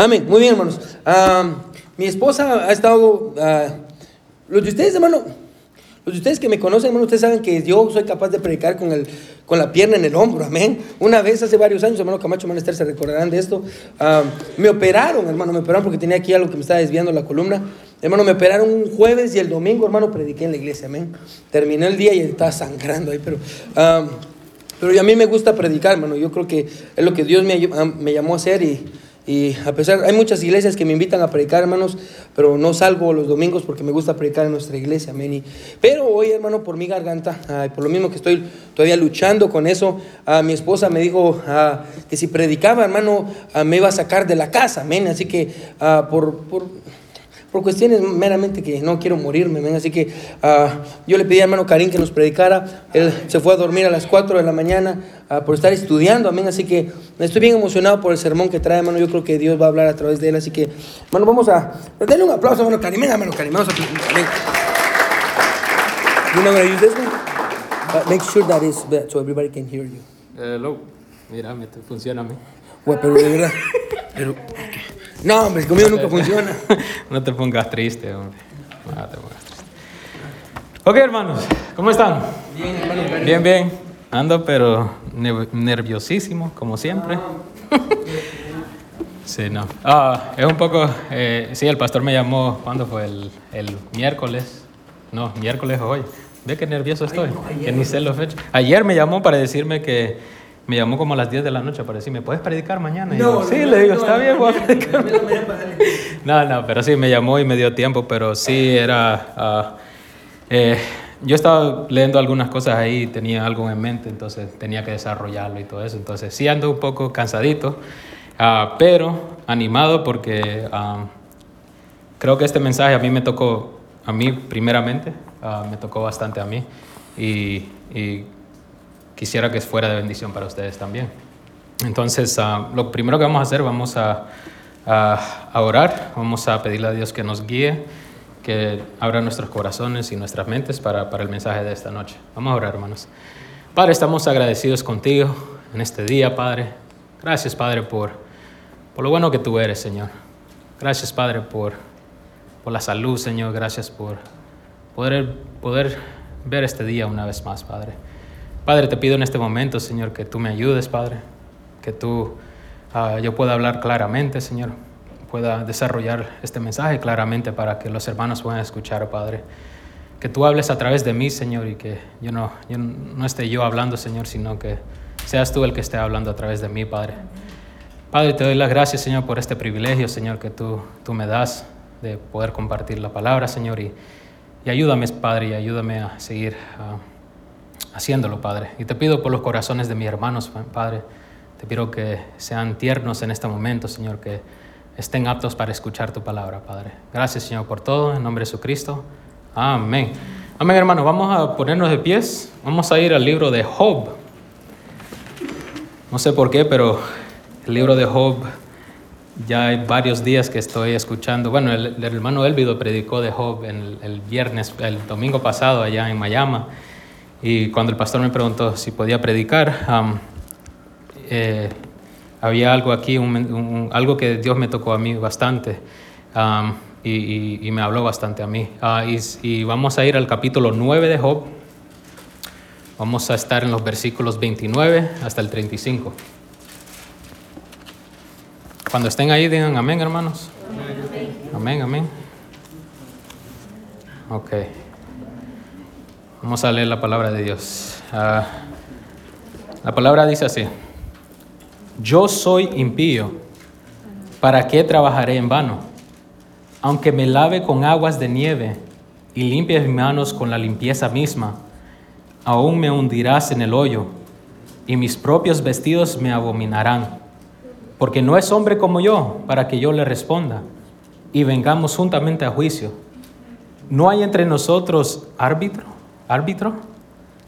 Amén. Muy bien, hermanos. Ah, mi esposa ha estado. ah, los de ustedes, hermano. Los de ustedes que me conocen, hermano, ustedes saben que yo soy capaz de predicar con, el, con la pierna en el hombro, amén. Una vez hace varios años, hermano Camacho Manester, se recordarán de esto. me operaron, hermano, me operaron porque tenía aquí algo que me estaba desviando la columna. Hermano, me operaron un jueves y el domingo, hermano, prediqué en la iglesia, amén. Terminé el día y estaba sangrando ahí, pero. pero a mí me gusta predicar, hermano. Yo creo que es lo que Dios me, me llamó a hacer y, y a pesar, hay muchas iglesias que me invitan a predicar, hermanos, pero no salgo los domingos porque me gusta predicar en nuestra iglesia, amén. Pero hoy, hermano, por mi garganta, ay, por lo mismo que estoy todavía luchando con eso, a mi esposa me dijo ah, que si predicaba, hermano, ah, me iba a sacar de la casa, amén. Así que ah, por, por, por cuestiones meramente que no quiero morirme, amén. Así que ah, yo le pedí a hermano Karim que nos predicara. Él se fue a dormir a las 4 de la mañana ah, por estar estudiando, amén. Así que estoy bien emocionado por el sermón que trae, hermano. Yo creo que Dios va a hablar a través de él. Así que, hermano, vamos a darle un aplauso hermano Karim. Venga, hermano Karim, vamos a. You know what I use this one? Uh, make sure that is so everybody can hear you. Hello. Mira, me funciona a mí. Pero de verdad. Pero, no, hombre, conmigo nunca funciona. no te pongas triste, hombre. No te pongas triste. Ok, hermanos, ¿cómo están? Bien, hermano. Bien, bien. Ando, pero ne- nerviosísimo, como siempre. Sí, no. Ah, es un poco. eh, sí, el pastor me llamó. ¿Cuándo fue? El, el miércoles. No, miércoles hoy. Ve qué nervioso estoy. que ni sé la fecha. Ayer me llamó para decirme que. Me llamó como a las 10 de la noche para decirme, ¿puedes predicar mañana? Y yo, sí, le digo, está bien, voy a predicar. No, no, pero sí, me llamó y me dio tiempo, pero sí era... ah, eh, yo estaba leyendo algunas cosas ahí, tenía algo en mente, entonces tenía que desarrollarlo y todo eso. Entonces sí ando un poco cansadito, ah, pero animado porque ah, creo que este mensaje a mí me tocó, a mí primeramente, ah, me tocó bastante a mí y, y quisiera que fuera de bendición para ustedes también. Entonces, ah, lo primero que vamos a hacer, vamos a, orar, vamos a pedirle a Dios que nos guíe, que abra nuestros corazones y nuestras mentes para, para el mensaje de esta noche. Vamos a orar, hermanos. Padre, estamos agradecidos contigo en este día, Padre. Gracias, Padre, por, por lo bueno que tú eres, Señor. Gracias, Padre, por, por la salud, Señor. Gracias por poder, poder ver este día una vez más, Padre. Padre, te pido en este momento, Señor, que tú me ayudes, Padre, que tú, ah, yo pueda hablar claramente, Señor, pueda desarrollar este mensaje claramente para que los hermanos puedan escuchar, Padre. Que tú hables a través de mí, Señor, y que yo no, yo no esté yo hablando, Señor, sino que seas tú el que esté hablando a través de mí, Padre. Padre, te doy las gracias, Señor, por este privilegio, Señor, que tú, tú me das de poder compartir la palabra, Señor, y, y ayúdame, Padre, y ayúdame a seguir ah, haciéndolo, Padre. Y te pido por los corazones de mis hermanos, Padre, te pido que sean tiernos en este momento, Señor, que estén aptos para escuchar tu palabra, Padre. Gracias, Señor, por todo, en nombre de Jesucristo. Amén. Amén, hermano. Vamos a ponernos de pies. Vamos a ir al libro de Job. No sé por qué, pero el libro de Job ya hay varios días que estoy escuchando. Bueno, el, el hermano Elvido predicó de Job el, el viernes, el domingo pasado allá en Miami. Y cuando el pastor me preguntó si podía predicar, eh, había algo aquí, algo que Dios me tocó a mí bastante y, me habló bastante a mí. Ah, y, vamos a ir al capítulo 9 de Job. Vamos a estar en los versículos 29 hasta el 35. Cuando estén ahí, digan amén, hermanos. Amén, amén. Ok. Vamos a leer la palabra de Dios. Ah, la palabra dice así. Yo soy impío. ¿Para qué trabajaré en vano? Aunque me lave con aguas de nieve y limpie mis manos con la limpieza misma, aún me hundirás en el hoyo y mis propios vestidos me abominarán. Porque no es hombre como yo para que yo le responda y vengamos juntamente a juicio. ¿No hay entre nosotros árbitro, árbitro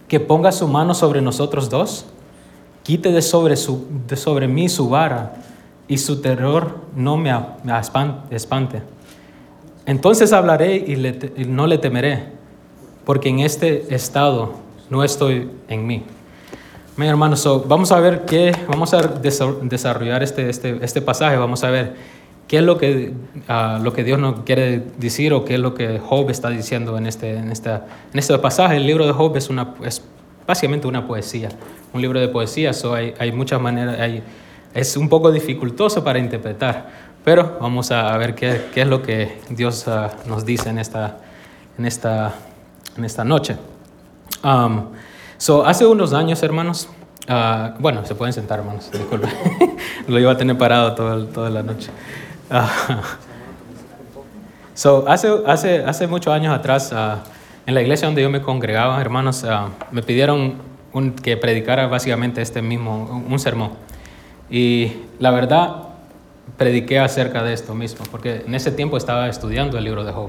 que ponga su mano sobre nosotros dos? Quite de sobre, su, sobre mí su vara y su terror no me, espante. Entonces hablaré y, no le temeré, porque en este estado no estoy en mí. Amén, hermanos. So, vamos a ver qué, vamos a desa- desarrollar este, este, este pasaje, vamos a ver qué es lo que, ah, lo que Dios nos quiere decir o qué es lo que Job está diciendo en este, en esta, en este pasaje. El libro de Job es, una, es básicamente una poesía, un libro de poesía, so hay, hay muchas maneras, hay, es un poco dificultoso para interpretar, pero vamos a ver qué, qué es lo que Dios uh, nos dice en esta, en esta, en esta noche. Um, so, hace unos años, hermanos, uh, bueno, se pueden sentar, hermanos, disculpen, lo iba a tener parado todo, toda la noche. Uh, so, hace, hace, hace muchos años atrás, en la iglesia donde yo me congregaba, hermanos, me pidieron un, que predicara básicamente este mismo, un sermón. Y la verdad, prediqué acerca de esto mismo, porque en ese tiempo estaba estudiando el libro de Job.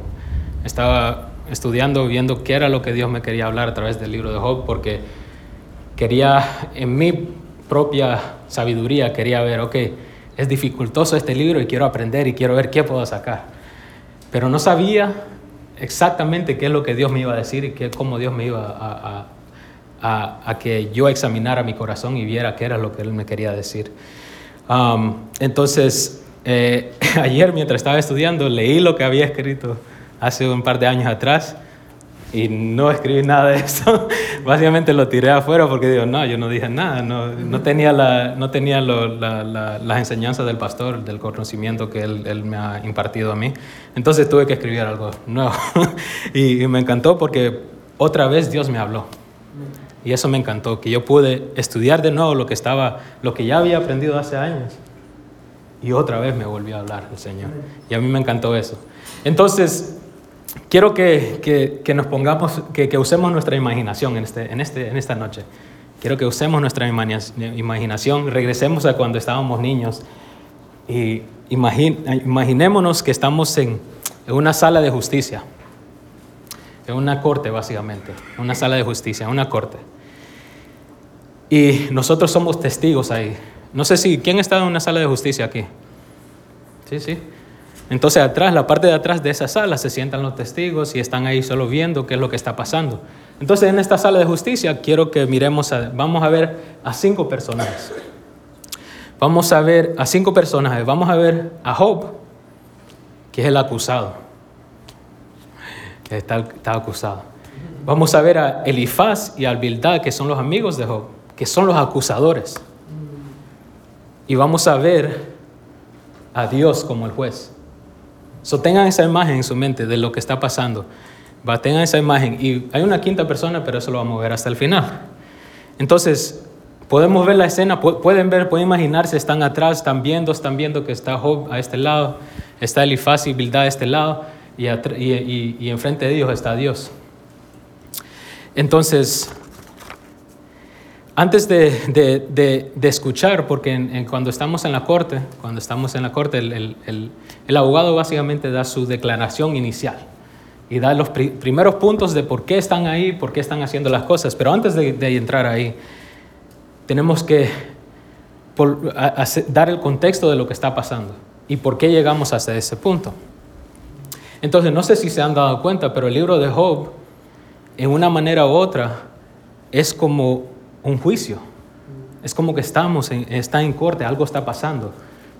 Estaba estudiando, viendo qué era lo que Dios me quería hablar a través del libro de Job, porque quería, en mi propia sabiduría, quería ver, ok, es dificultoso este libro y quiero aprender y quiero ver qué puedo sacar. Pero no sabía exactamente qué es lo que Dios me iba a decir y qué, cómo Dios me iba a, a, que yo examinara mi corazón y viera qué era lo que Él me quería decir. Entonces, eh, ayer mientras estaba estudiando, leí lo que había escrito hace un par de años atrás y no escribí nada de eso. Básicamente lo tiré afuera porque digo, no, yo no dije nada, no, no tenía, la, no tenía las enseñanzas del pastor, del conocimiento que él, él, me ha impartido a mí. Entonces tuve que escribir algo nuevo y, y me encantó porque otra vez Dios me habló. Y eso me encantó, que yo pude estudiar de nuevo lo que, estaba, lo que ya había aprendido hace años. Y otra vez me volvió a hablar el Señor. Y a mí me encantó eso. Entonces, quiero que, que, que nos pongamos, que, que, usemos nuestra imaginación en, este, en, este, en esta noche. Quiero que usemos nuestra imaginación, regresemos a cuando estábamos niños y imaginémonos que estamos en, en una sala de justicia en una corte básicamente, una sala de justicia, una corte. Y nosotros somos testigos ahí. No sé si, ¿quién está en una sala de justicia aquí? Sí, sí. Entonces atrás, la parte de atrás de esa sala se sientan los testigos y están ahí solo viendo qué es lo que está pasando. Entonces en esta sala de justicia quiero que miremos, a, vamos a ver a cinco personajes. Vamos a ver a cinco personajes. Vamos a ver a Job, que es el acusado está, está acusado. Vamos a ver a Elifaz y a Bildad, que son los amigos de Job, que son los acusadores. Y vamos a ver a Dios como el juez. So, tengan esa imagen en su mente de lo que está pasando. Va, tengan esa imagen. Y hay una quinta persona, pero eso lo vamos a ver hasta el final. Entonces, podemos ver la escena, pueden ver, pueden imaginarse, están atrás, están viendo, están viendo que está Job a este lado, está Elifaz y Bildad a este lado y, y, y enfrente de ellos está Dios. Entonces, antes de, de, de, escuchar, porque cuando estamos en la corte, cuando estamos en la corte, el, el, el, abogado básicamente da su declaración inicial y da los primeros puntos de por qué están ahí, por qué están haciendo las cosas. Pero antes de, entrar ahí, tenemos que dar el contexto de lo que está pasando y por qué llegamos hasta ese punto. Entonces, no sé si se han dado cuenta, pero el libro de Job, en una manera u otra, es como un juicio. Es como que estamos, en, está en corte, algo está pasando.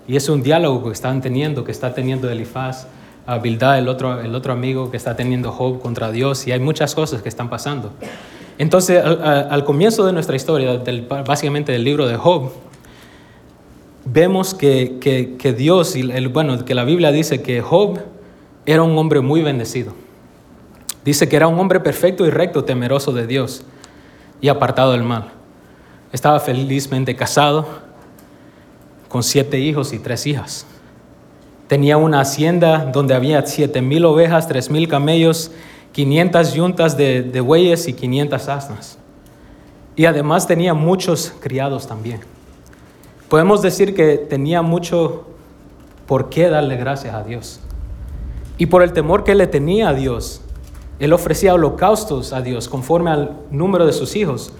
Y es un diálogo que están teniendo, que está teniendo Elifaz, a Bildad, el otro, el otro amigo que está teniendo Job contra Dios, y hay muchas cosas que están pasando. Entonces, al, comienzo de nuestra historia, básicamente del libro de Job, vemos que, que, que Dios, y el, bueno, que la Biblia dice que Job era un hombre muy bendecido. Dice que era un hombre perfecto y recto, temeroso de Dios y apartado del mal. Estaba felizmente casado con siete hijos y tres hijas. Tenía una hacienda donde había siete mil ovejas, tres mil camellos, quinientas yuntas de, de bueyes y quinientas asnas. Y además tenía muchos criados también. Podemos decir que tenía mucho por qué darle gracias a Dios. Y por el temor que le tenía a Dios, él ofrecía holocaustos a Dios conforme al número de sus hijos,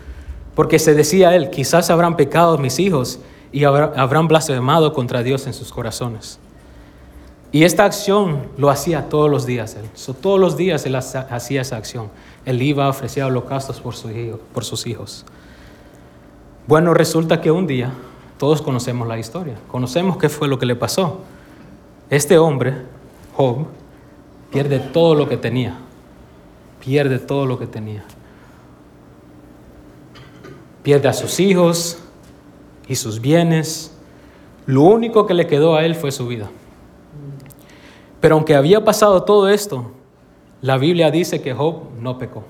porque se decía él, quizás habrán pecado mis hijos y habrán blasfemado contra Dios en sus corazones. Y esta acción lo hacía todos los días él. todos los días él hacía esa acción. Él iba a ofrecer holocaustos por, por sus hijos. Bueno, resulta que un día todos conocemos la historia, conocemos qué fue lo que le pasó. este hombre, Job, pierde todo lo que tenía. Pierde todo lo que tenía. Pierde a sus hijos y sus bienes. Lo único que le quedó a él fue su vida. Pero aunque había pasado todo esto, la Biblia dice que Job no pecó.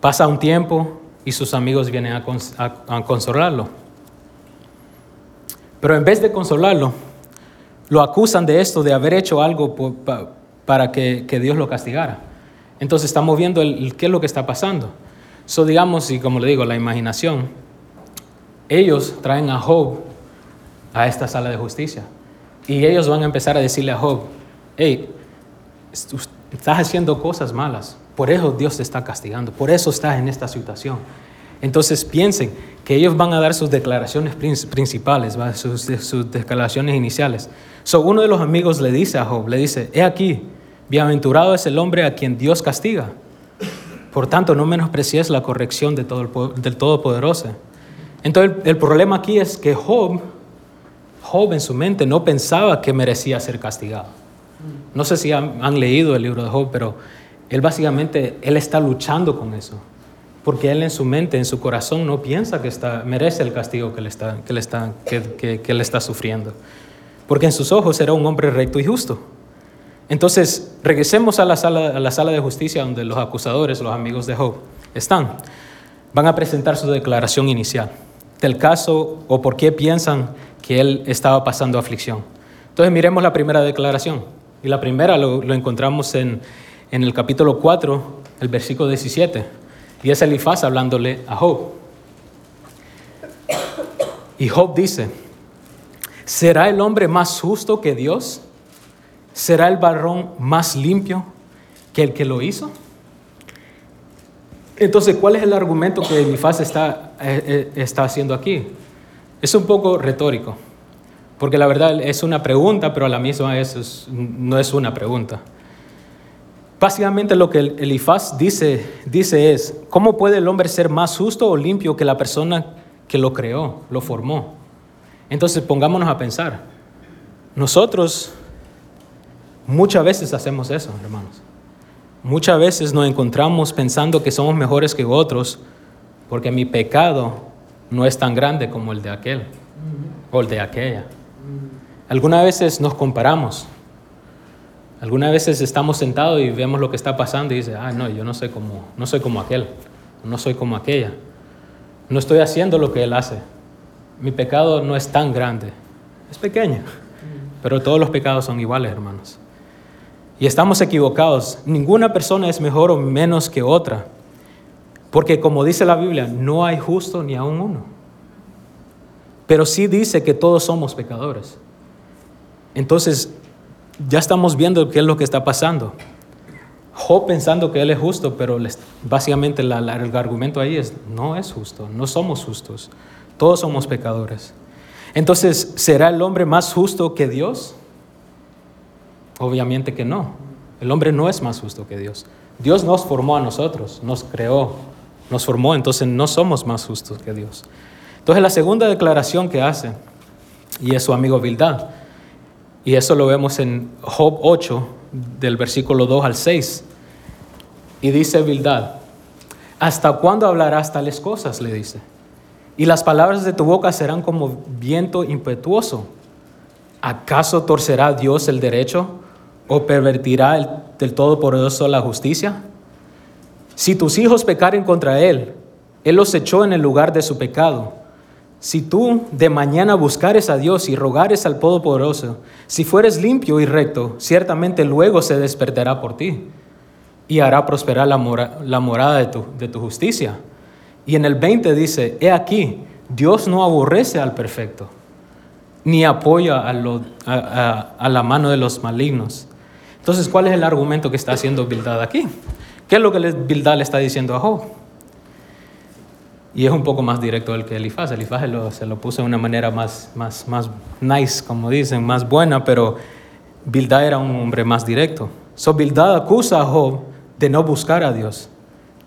Pasa un tiempo y sus amigos vienen a, consolarlo. Pero en vez de consolarlo, lo acusan de esto, de haber hecho algo para que, Dios lo castigara. Entonces estamos viendo qué es lo que está pasando. So, digamos, y como le digo, la imaginación, ellos traen a Job a esta sala de justicia. Y ellos van a empezar a decirle a Job, hey, estás haciendo cosas malas, por eso Dios te está castigando, por eso estás en esta situación. Entonces piensen que ellos van a dar sus declaraciones principales, Sus, sus, declaraciones iniciales. So, uno de los amigos le dice a Job, le dice, he aquí, bienaventurado es el hombre a quien Dios castiga. Por tanto, no menosprecies la corrección de todo del Todopoderoso. Entonces, el, problema aquí es que Job, Job en su mente no pensaba que merecía ser castigado. No sé si han, leído el libro de Job, pero él básicamente, él está luchando con eso. Porque él en su mente, en su corazón, no piensa que está, merece el castigo que le está, que le está, que, le está sufriendo. Porque en sus ojos era un hombre recto y justo. Entonces, regresemos a la, sala, a la sala de justicia donde los acusadores, los amigos de Job, están. Van a presentar su declaración inicial del caso o por qué piensan que él estaba pasando aflicción. Entonces miremos la primera declaración. Y la primera lo, encontramos en, en, el capítulo 4, el versículo 17. Y es Elifaz hablándole a Job. Y Job dice, ¿será el hombre más justo que Dios? ¿Será el varón más limpio que el que lo hizo? Entonces, ¿cuál es el argumento que Elifaz está, eh, eh, está haciendo aquí? Es un poco retórico, porque la verdad es una pregunta, pero a la misma vez no es una pregunta. Básicamente lo que Elifaz dice, dice es, ¿cómo puede el hombre ser más justo o limpio que la persona que lo creó, lo formó? Entonces pongámonos a pensar. Nosotros muchas veces hacemos eso, hermanos. Muchas veces nos encontramos pensando que somos mejores que otros porque mi pecado no es tan grande como el de aquel o el de aquella. Algunas veces nos comparamos. Algunas veces estamos sentados y vemos lo que está pasando y dice, ah, no, yo no soy como, no soy como aquel, no soy como aquella. No estoy haciendo lo que él hace. Mi pecado no es tan grande, es pequeño. Pero todos los pecados son iguales, hermanos. Y estamos equivocados. Ninguna persona es mejor o menos que otra. Porque como dice la Biblia, no hay justo ni aún uno. Pero sí dice que todos somos pecadores. Entonces, ya estamos viendo qué es lo que está pasando. Job pensando que él es justo, pero básicamente el argumento ahí es, no es justo, no somos justos, todos somos pecadores. Entonces, ¿será el hombre más justo que Dios? Obviamente que no. El hombre no es más justo que Dios. Dios nos formó a nosotros, nos creó, nos formó, entonces no somos más justos que Dios. Entonces la segunda declaración que hace, y es su amigo Bildad, y eso lo vemos en Job 8, del versículo 2 al 6. Y dice Bildad, ¿hasta cuándo hablarás tales cosas? le dice. Y las palabras de tu boca serán como viento impetuoso. ¿Acaso torcerá Dios el derecho o pervertirá el, del Todopoderoso la justicia? Si tus hijos pecaren contra Él, Él los echó en el lugar de su pecado si tú de mañana buscares a Dios y rogares al Todopoderoso, si fueres limpio y recto, ciertamente luego se despertará por ti y hará prosperar la, morada de tu, de tu justicia. Y en el 20 dice, he aquí, Dios no aborrece al perfecto, ni apoya a, a, la mano de los malignos. Entonces, ¿cuál es el argumento que está haciendo Bildad aquí? ¿Qué es lo que Bildad le está diciendo a Job? Y es un poco más directo del que Elifaz. Elifaz se lo puso de una manera más, más, más nice, como dicen, más buena, pero Bildad era un hombre más directo. So Bildad acusa a Job de no buscar a Dios,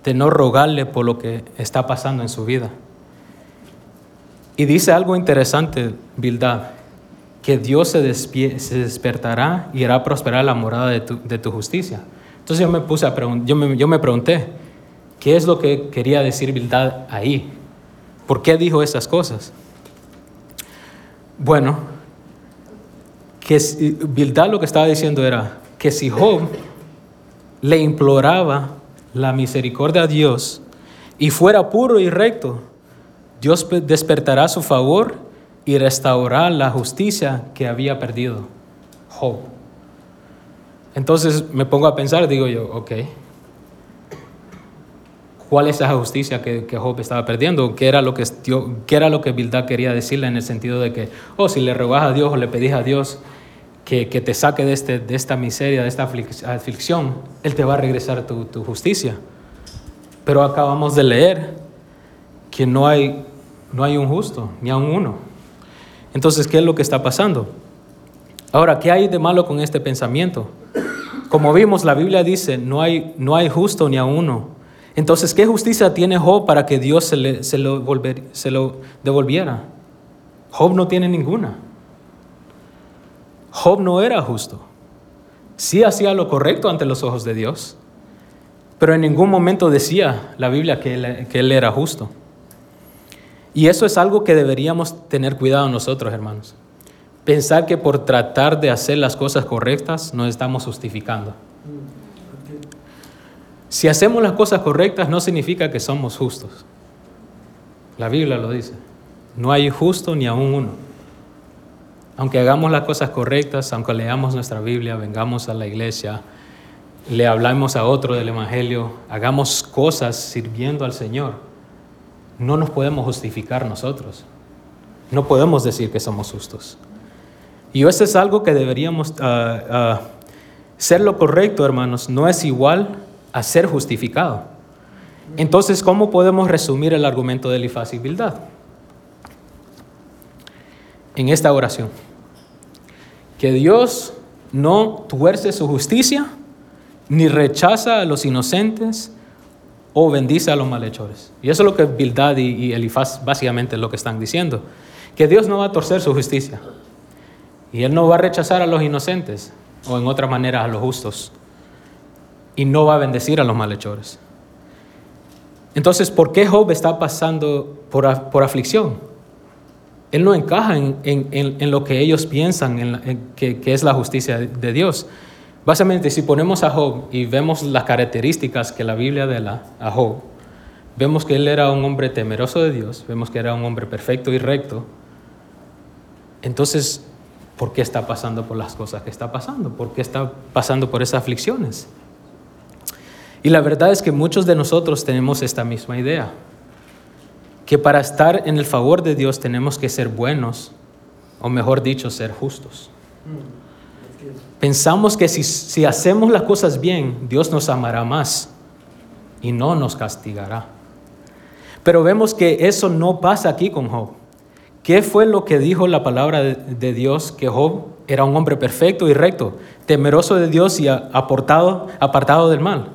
de no rogarle por lo que está pasando en su vida. Y dice algo interesante, Bildad, que Dios se, se despertará y hará prosperar la morada de tu, de tu justicia. Entonces yo me puse a yo me, yo me pregunté, ¿qué es lo que quería decir Bildad ahí? ¿Por qué dijo esas cosas? Bueno, que Bildad lo que estaba diciendo era que si Job le imploraba la misericordia a Dios y fuera puro y recto, Dios despertará su favor y restaurará la justicia que había perdido Job. Entonces me pongo a pensar, digo yo, ok, ¿cuál es esa justicia que, Job estaba perdiendo? ¿Qué era, lo que, ¿Qué era lo que Bildad quería decirle en el sentido de que, oh, si le rogas a Dios o le pedís a Dios que, te saque de, este, de esta miseria, de esta aflicción, Él te va a regresar tu, tu justicia? Pero acabamos de leer que no hay, no hay un justo, ni a un uno. Entonces, ¿qué es lo que está pasando? Ahora, ¿qué hay de malo con este pensamiento? Como vimos, la Biblia dice, no hay, no hay justo ni a uno. Entonces, ¿qué justicia tiene Job para que Dios se, le, se, lo, volver, se lo devolviera? Job no tiene ninguna. Job no era justo. Sí hacía lo correcto ante los ojos de Dios, pero en ningún momento decía la Biblia que él, que él era justo. Y eso es algo que deberíamos tener cuidado nosotros, hermanos. Pensar que por tratar de hacer las cosas correctas nos estamos justificando. Si hacemos las cosas correctas no significa que somos justos. La Biblia lo dice. No hay justo ni aún uno. Aunque hagamos las cosas correctas, aunque leamos nuestra Biblia, vengamos a la iglesia, le hablamos a otro del Evangelio, hagamos cosas sirviendo al Señor, no nos podemos justificar nosotros. No podemos decir que somos justos. Y eso es algo que deberíamos ah, ser lo correcto, hermanos. No es igual a ser justificado. Entonces, ¿cómo podemos resumir el argumento de la infasibilidad? En esta oración. Que Dios no tuerce su justicia, ni rechaza a los inocentes, o bendice a los malhechores. Y eso es lo que Bildad y, Elifaz básicamente lo que están diciendo. Que Dios no va a torcer su justicia. Y Él no va a rechazar a los inocentes o en otra manera a los justos. Y no va a bendecir a los malhechores. Entonces, ¿por qué Job está pasando por, por aflicción? Él no encaja en, en, en, lo que ellos piensan en que, que, es la justicia de Dios. Básicamente, si ponemos a Job y vemos las características que la Biblia da a Job, vemos que él era un hombre temeroso de Dios, vemos que era un hombre perfecto y recto. Entonces, ¿por qué está pasando por las cosas que está pasando? ¿Por qué está pasando por esas aflicciones? Y la verdad es que muchos de nosotros tenemos esta misma idea, que para estar en el favor de Dios tenemos que ser buenos, o mejor dicho, ser justos. Pensamos que si, hacemos las cosas bien, Dios nos amará más y no nos castigará. Pero vemos que eso no pasa aquí con Job. ¿Qué fue lo que dijo la palabra de, Dios? Que Job era un hombre perfecto y recto, temeroso de Dios y apartado, apartado del mal.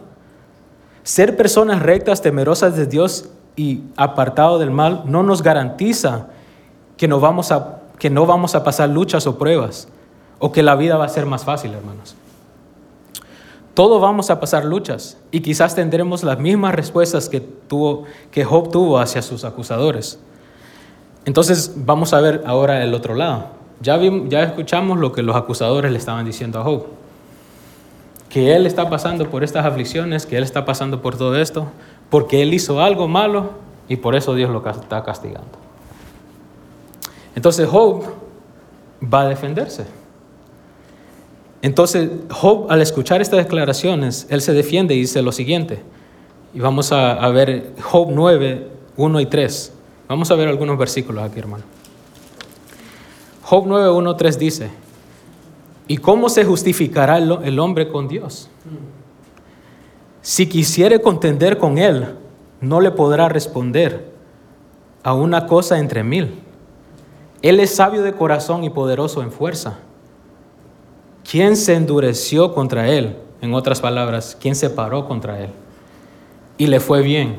Ser personas rectas, temerosas de Dios y apartado del mal no nos garantiza que no vamos a pasar luchas o pruebas o que la vida va a ser más fácil, hermanos. Todos vamos a pasar luchas y quizás tendremos las mismas respuestas que, tuvo, que Job tuvo hacia sus acusadores. Entonces vamos a ver ahora el otro lado. Ya, ya escuchamos lo que los acusadores le estaban diciendo a Job. Que él está pasando por estas aflicciones, que él está pasando por todo esto, porque él hizo algo malo y por eso Dios lo está castigando. Entonces Job va a defenderse. Entonces, Job, al escuchar estas declaraciones, él se defiende y dice lo siguiente. Y vamos a, ver Job 9, 1 y 3. Vamos a ver algunos versículos aquí, hermano. Job 9, 1, 3 dice, ¿y cómo se justificará el hombre con Dios? Si quisiere contender con él, no le podrá responder a una cosa entre mil. Él es sabio de corazón y poderoso en fuerza. ¿Quién se endureció contra él? En otras palabras, ¿quién se paró contra él? Y le fue bien.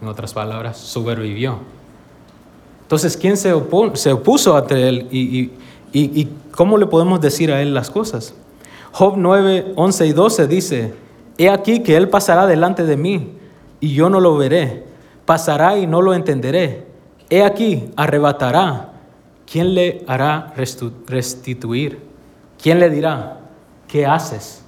En otras palabras, sobrevivió. Entonces, ¿quién se, se opuso ante él y, ¿Y, ¿Y cómo le podemos decir a Él las cosas? Job 9, 11 y 12 dice, He aquí que Él pasará delante de mí y yo no lo veré. Pasará y no lo entenderé. He aquí, arrebatará. ¿Quién le hará restituir? ¿Quién le dirá, ¿qué haces?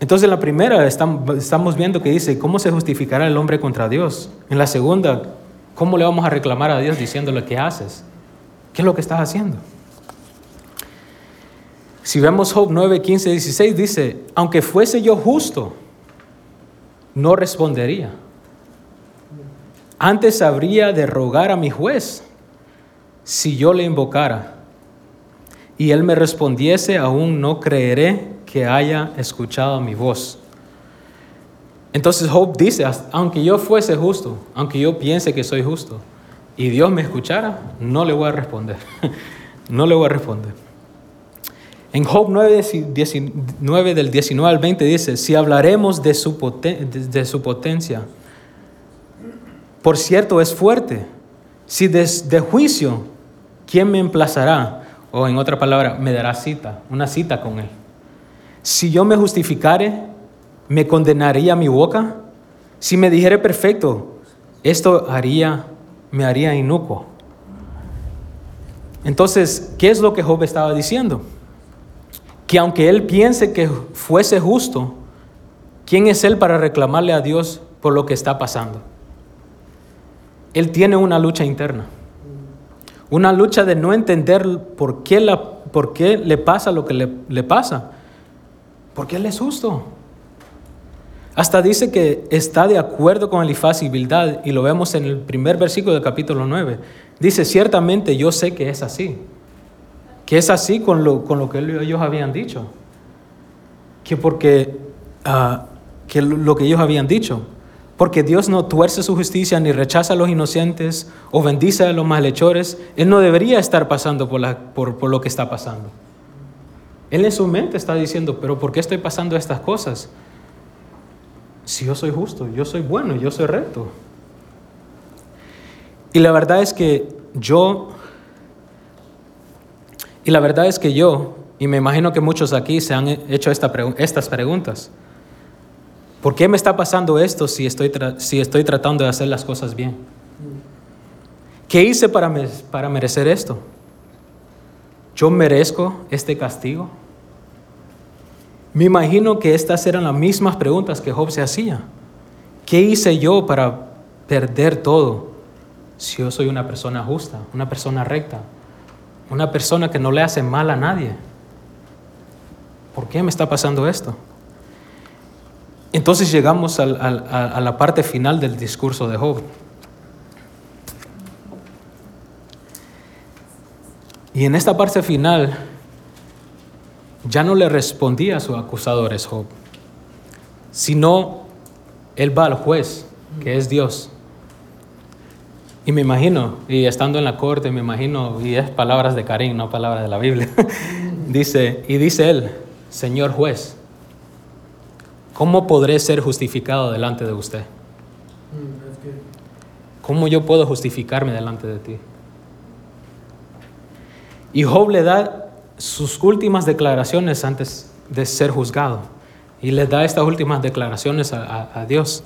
Entonces en la primera estamos viendo que dice, ¿cómo se justificará el hombre contra Dios? En la segunda, ¿cómo le vamos a reclamar a Dios diciéndole, ¿qué haces? ¿Qué es lo que estás haciendo? Si vemos Job 9, 15, 16, dice, aunque fuese yo justo, no respondería. Antes habría de rogar a mi juez si yo le invocara. Y él me respondiese, aún no creeré que haya escuchado mi voz. Entonces Job dice, aunque yo fuese justo, aunque yo piense que soy justo, y Dios me escuchara, no le voy a responder. no le voy a responder. En Job 9, 19, del 19 al 20 dice, si hablaremos de su, de potencia, por cierto es fuerte, si desde juicio, ¿quién me emplazará? O en otra palabra, me dará cita, una cita con él. Si yo me justificare, ¿me condenaría mi boca? Si me dijere perfecto, esto haría, me haría inocuo. Entonces, ¿qué es lo que Job estaba diciendo? que aunque él piense que fuese justo, ¿quién es él para reclamarle a Dios por lo que está pasando? Él tiene una lucha interna, una lucha de no entender por qué, la, por qué le pasa lo que le, le pasa, porque él es justo. Hasta dice que está de acuerdo con la infasibilidad y lo vemos en el primer versículo del capítulo 9. Dice, ciertamente yo sé que es así que es así con lo, con lo que ellos habían dicho. Que porque ah, que lo que ellos habían dicho. Porque Dios no tuerce su justicia ni rechaza a los inocentes o bendice a los malhechores. Él no debería estar pasando por, la, por, por lo que está pasando. Él en su mente está diciendo, pero ¿por qué estoy pasando estas cosas? Si yo soy justo, yo soy bueno, yo soy recto. Y la verdad es que yo y la verdad es que yo, y me imagino que muchos aquí se han hecho estas preguntas, ¿por qué me está pasando esto si estoy, si estoy tratando de hacer las cosas bien? ¿Qué hice para, para merecer esto? ¿Yo merezco este castigo? Me imagino que estas eran las mismas preguntas que Job se hacía. ¿Qué hice yo para perder todo si yo soy una persona justa, una persona recta? Una persona que no le hace mal a nadie. ¿Por qué me está pasando esto? Entonces llegamos a la parte final del discurso de Job. Y en esta parte final ya no le respondía a sus acusadores Job, sino él va al juez, que es Dios. Y me imagino, y estando en la corte, me imagino, y es palabras de Karim, no palabras de la Biblia, dice, y dice él, Señor juez, ¿cómo podré ser justificado delante de usted? ¿Cómo yo puedo justificarme delante de ti? Y Job le da sus últimas declaraciones antes de ser juzgado. Y le da estas últimas declaraciones a, Dios.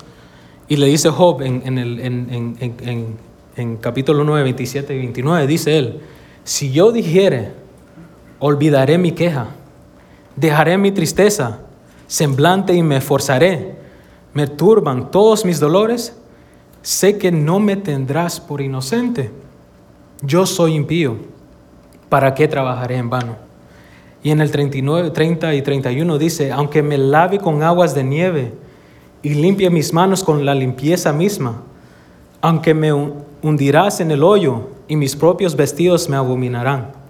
Y le dice Job en, el, en, en capítulo 9, 27 y 29, dice él, si yo dijere, olvidaré mi queja, dejaré mi tristeza, semblante y me esforzaré, me turban todos mis dolores, sé que no me tendrás por inocente. Yo soy impío, ¿para qué trabajaré en vano? Y en el 39, 30 y 31 dice, aunque me lave con aguas de nieve y limpie mis manos con la limpieza misma, aunque me hundirás en el hoyo y mis propios vestidos me abominarán.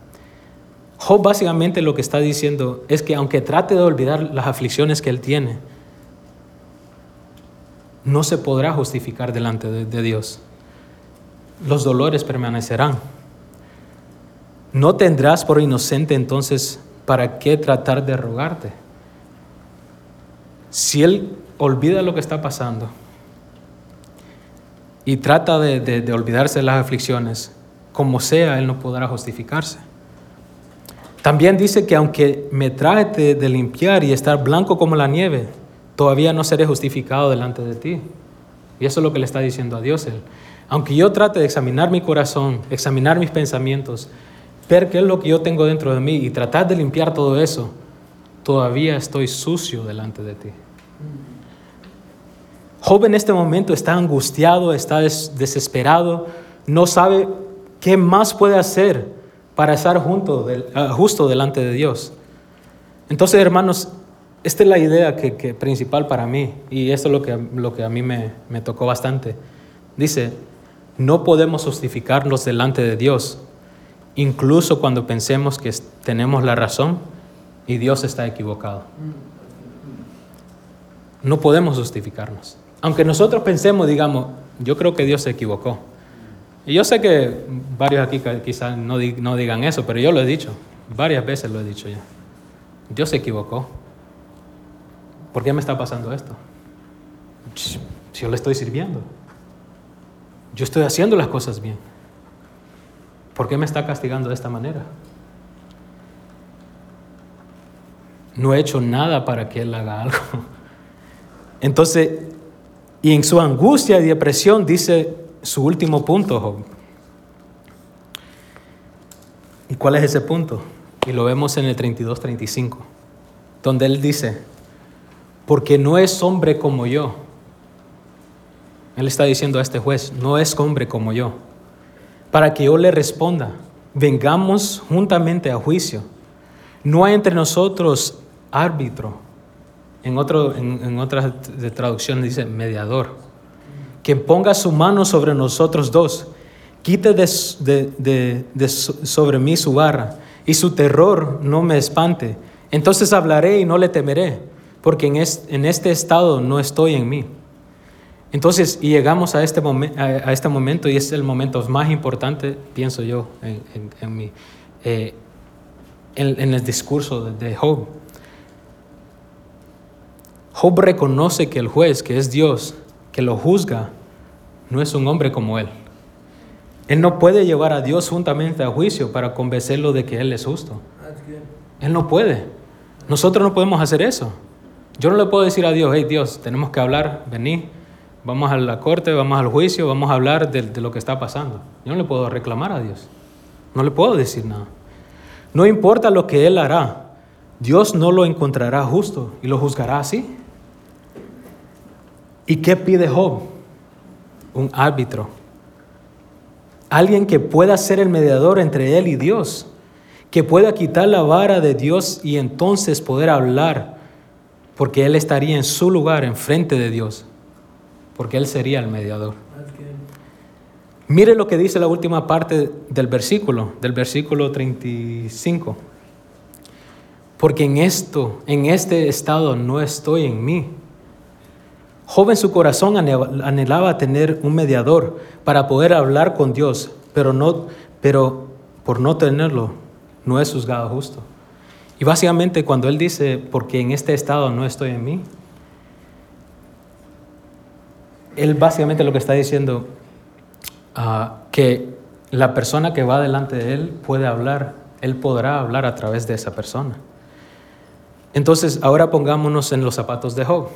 Job básicamente lo que está diciendo es que aunque trate de olvidar las aflicciones que él tiene, no se podrá justificar delante de, Dios. Los dolores permanecerán. No tendrás por inocente entonces para qué tratar de rogarte. Si él olvida lo que está pasando, y trata de, olvidarse de las aflicciones, como sea, él no podrá justificarse. También dice que aunque me trate de limpiar y estar blanco como la nieve, todavía no seré justificado delante de ti. Y eso es lo que le está diciendo a Dios él. Aunque yo trate de examinar mi corazón, examinar mis pensamientos, ver qué es lo que yo tengo dentro de mí y tratar de limpiar todo eso, todavía estoy sucio delante de ti. Job en este momento está angustiado, está desesperado, no sabe qué más puede hacer para estar junto ah, justo delante de Dios. Entonces, hermanos, esta es la idea que, principal para mí y esto es lo que, lo que a mí me, me tocó bastante. Dice, no podemos justificarnos delante de Dios, incluso cuando pensemos que tenemos la razón y Dios está equivocado. No podemos justificarnos. Aunque nosotros pensemos, digamos, yo creo que Dios se equivocó. Y yo sé que varios aquí quizás no, digan eso, pero yo lo he dicho. Varias veces lo he dicho ya. Dios se equivocó. ¿Por qué me está pasando esto? Si yo le estoy sirviendo. Yo estoy haciendo las cosas bien. ¿Por qué me está castigando de esta manera? No he hecho nada para que Él haga algo. Entonces, y en su angustia y depresión dice su último punto, Job. ¿Y cuál es ese punto? Y lo vemos en el 32-35, donde él dice, porque no es hombre como yo. Él está diciendo a este juez, no es hombre como yo, para que yo le responda, vengamos juntamente a juicio. No hay entre nosotros árbitro en, otro, en, otras traducciones dice mediador. Que ponga su mano sobre nosotros dos. Quite de, sobre mí su barra y su terror no me espante. Entonces hablaré y no le temeré, porque en, en este estado no estoy en mí. Entonces, y llegamos a este, a, este momento, y es el momento más importante, pienso yo, en, en, mi, eh, en el discurso de Job. Job reconoce que el juez, que es Dios, que lo juzga, no es un hombre como él. Él no puede llevar a Dios juntamente a juicio para convencerlo de que Él es justo. Él no puede. Nosotros no podemos hacer eso. Yo no le puedo decir a Dios, hey Dios, tenemos que hablar, vení, vamos a la corte, vamos al juicio, vamos a hablar de, de lo que está pasando. Yo no le puedo reclamar a Dios. No le puedo decir nada. No importa lo que Él hará, Dios no lo encontrará justo y lo juzgará así. ¿Y qué pide Job? Un árbitro. Alguien que pueda ser el mediador entre él y Dios. Que pueda quitar la vara de Dios y entonces poder hablar. Porque él estaría en su lugar, enfrente de Dios. Porque él sería el mediador. Mire lo que dice la última parte del versículo, del versículo 35. Porque en esto, en este estado no estoy en mí Joven su corazón anhelaba tener un mediador para poder hablar con Dios, pero, no, pero por no tenerlo no es juzgado justo. Y básicamente cuando él dice, porque en este estado no estoy en mí, él básicamente lo que está diciendo, uh, que la persona que va delante de él puede hablar, él podrá hablar a través de esa persona. Entonces, ahora pongámonos en los zapatos de Job.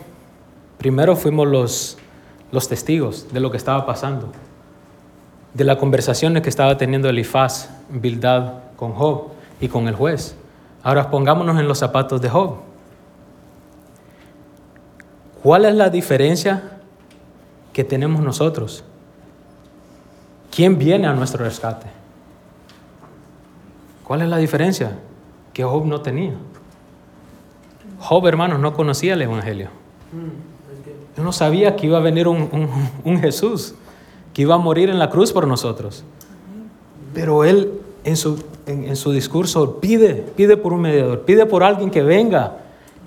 Primero fuimos los, los testigos de lo que estaba pasando, de las conversaciones que estaba teniendo Elifaz, Bildad con Job y con el juez. Ahora pongámonos en los zapatos de Job. ¿Cuál es la diferencia que tenemos nosotros? ¿Quién viene a nuestro rescate? ¿Cuál es la diferencia que Job no tenía? Job, hermanos, no conocía el Evangelio. Él no sabía que iba a venir un, Jesús, que iba a morir en la cruz por nosotros. Pero él en su, en, su discurso pide, pide por un mediador, pide por alguien que venga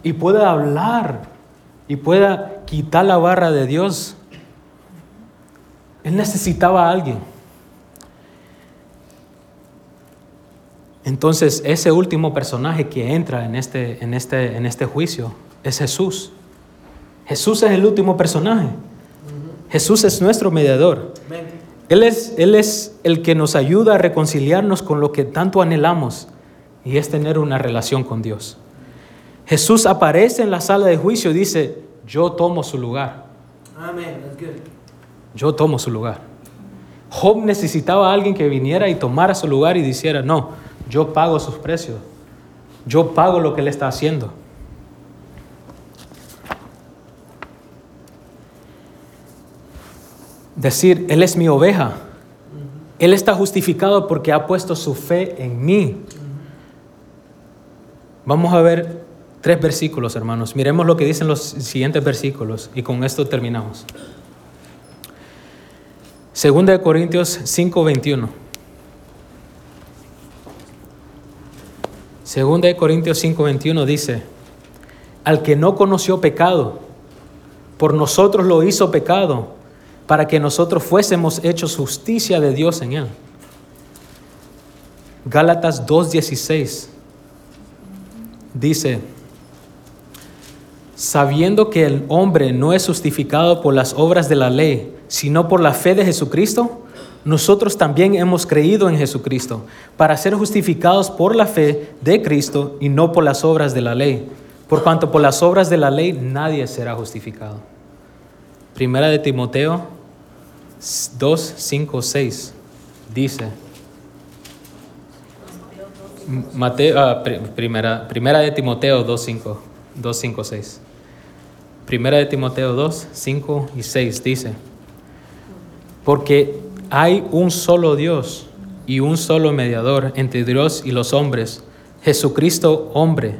y pueda hablar y pueda quitar la barra de Dios. Él necesitaba a alguien. Entonces, ese último personaje que entra en este, en este, en este juicio es Jesús. Jesús es el último personaje. Jesús es nuestro mediador. Él es, Él es el que nos ayuda a reconciliarnos con lo que tanto anhelamos y es tener una relación con Dios. Jesús aparece en la sala de juicio y dice, yo tomo su lugar. Amén. Yo tomo su lugar. Job necesitaba a alguien que viniera y tomara su lugar y dijera, no, yo pago sus precios. Yo pago lo que él está haciendo. Decir, Él es mi oveja. Él está justificado porque ha puesto su fe en mí. Vamos a ver tres versículos, hermanos. Miremos lo que dicen los siguientes versículos y con esto terminamos. Segunda de Corintios 5:21. Segunda de Corintios 5:21 dice, al que no conoció pecado, por nosotros lo hizo pecado, para que nosotros fuésemos hechos justicia de Dios en él. Gálatas 2:16 dice, sabiendo que el hombre no es justificado por las obras de la ley, sino por la fe de Jesucristo, nosotros también hemos creído en Jesucristo para ser justificados por la fe de Cristo y no por las obras de la ley. Por cuanto por las obras de la ley nadie será justificado. Primera de Timoteo 2, 5, 6 dice, Mateo, ah, primera, primera de Timoteo 2, 5, 2, 5, 6. Primera de Timoteo 2, 5 y 6 dice, porque hay un solo Dios y un solo mediador entre Dios y los hombres, Jesucristo hombre,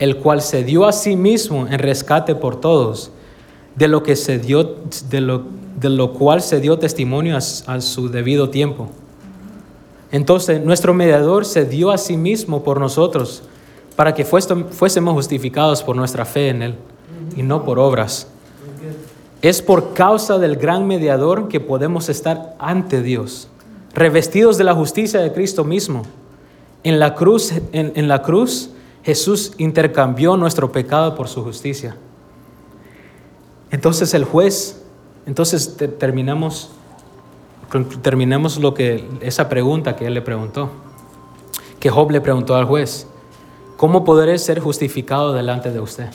el cual se dio a sí mismo en rescate por todos, de lo que se dio, de lo, de lo cual se dio testimonio a, su debido tiempo. Entonces, nuestro mediador se dio a sí mismo por nosotros, para que fuésemos justificados por nuestra fe en Él y no por obras. Es por causa del gran mediador que podemos estar ante Dios, revestidos de la justicia de Cristo mismo. En la cruz, en, la cruz Jesús intercambió nuestro pecado por su justicia. Entonces el juez, entonces terminamos, terminamos lo que, esa pregunta que él le preguntó, que Job le preguntó al juez, ¿cómo podré ser justificado delante de usted?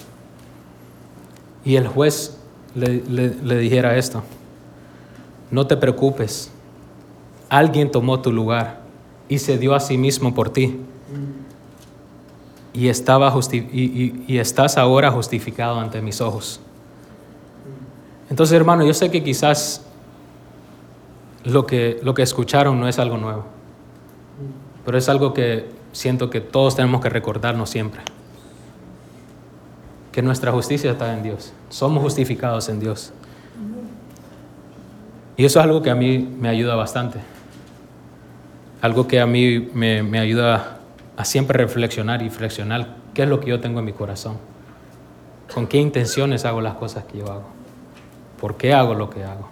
Y el juez le, dijera esto, no te preocupes, alguien tomó tu lugar y se dio a sí mismo por ti. Y, estaba y, y, estás ahora justificado ante mis ojos. Entonces, hermano, yo sé que quizás lo que, lo que escucharon no es algo nuevo, pero es algo que siento que todos tenemos que recordarnos siempre que nuestra justicia está en Dios. Somos justificados en Dios. Y eso es algo que a mí me ayuda bastante. Algo que a mí me, me ayuda a siempre reflexionar y reflexionar qué es lo que yo tengo en mi corazón. Con qué intenciones hago las cosas que yo hago. ¿Por qué hago lo que hago?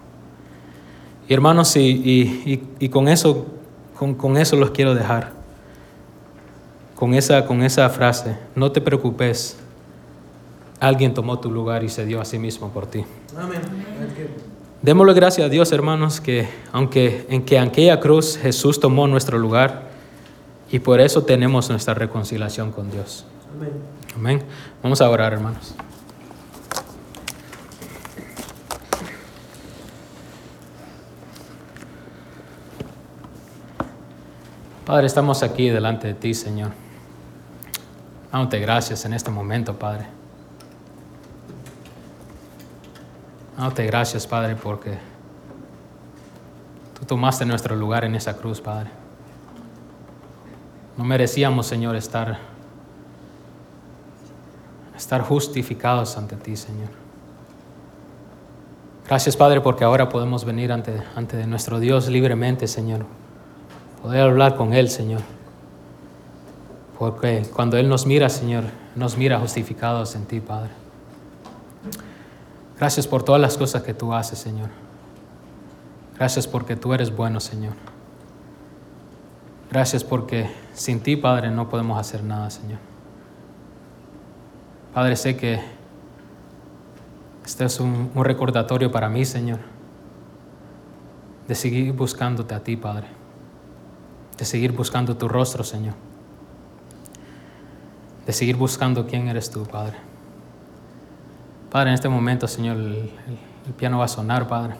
Y hermanos, y, y, y con, eso, con, con, eso los quiero dejar. Con esa, con esa frase, no te preocupes Alguien tomó tu lugar y se dio a sí mismo por ti. Amén. Démosle gracias a Dios, hermanos, que aunque en que aquella cruz Jesús tomó nuestro lugar y por eso tenemos nuestra reconciliación con Dios. Amén. Amén. Vamos a orar, hermanos. Padre, estamos aquí delante de ti, Señor. Dándote gracias en este momento, Padre. Dándote gracias, Padre, porque tú tomaste nuestro lugar en esa cruz, Padre. No merecíamos, Señor, estar, estar justificados ante ti, Señor. Gracias, Padre, porque ahora podemos venir ante, ante nuestro Dios libremente, Señor. Poder hablar con Él, Señor. Porque cuando Él nos mira, Señor, nos mira justificados en ti, Padre. Gracias por todas las cosas que tú haces, Señor. Gracias porque tú eres bueno, Señor. Gracias porque sin ti, Padre, no podemos hacer nada, Señor. Padre, sé que este es un, recordatorio para mí, Señor. de seguir buscándote a ti, Padre, de seguir buscando tu rostro, Señor, de seguir buscando quién eres tú, Padre. Padre, en este momento, Señor, el, piano va a sonar, Padre.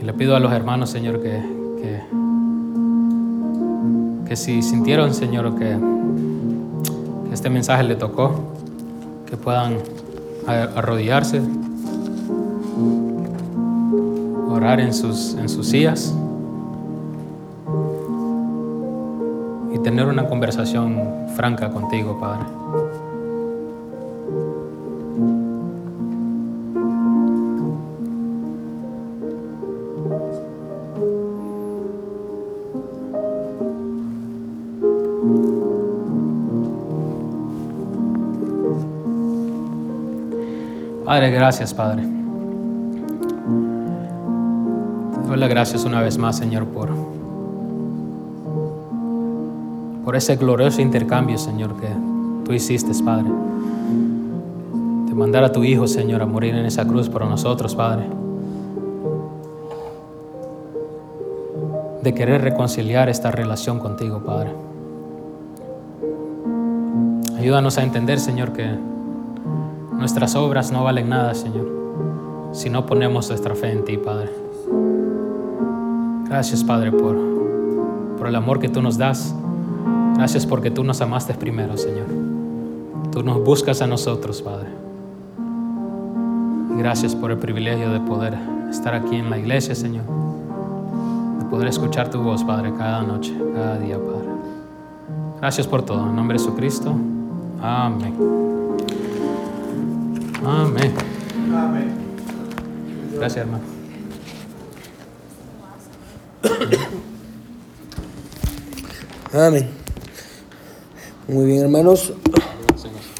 Y le pido a los hermanos, Señor, que, que, que si sintieron, Señor, que, que este mensaje le tocó, que puedan arrodillarse, orar en sus, en sus sillas tener una conversación franca contigo, Padre. Padre, gracias, Padre. Te doy las gracias una vez más, Señor, por, por ese glorioso intercambio, Señor, que tú hiciste, Padre. De mandar a tu Hijo, Señor, a morir en esa cruz por nosotros, Padre. De querer reconciliar esta relación contigo, Padre. Ayúdanos a entender, Señor, que nuestras obras no valen nada, Señor, si no ponemos nuestra fe en ti, Padre. Gracias, Padre, por, por el amor que tú nos das. Gracias porque tú nos amaste primero, Señor. Tú nos buscas a nosotros, Padre. Gracias por el privilegio de poder estar aquí en la iglesia, Señor. De poder escuchar tu voz, Padre, cada noche, cada día, Padre. Gracias por todo. En nombre de Jesucristo. Amén. Amén. Amén. Gracias, hermano. Amén. Muy bien, hermanos.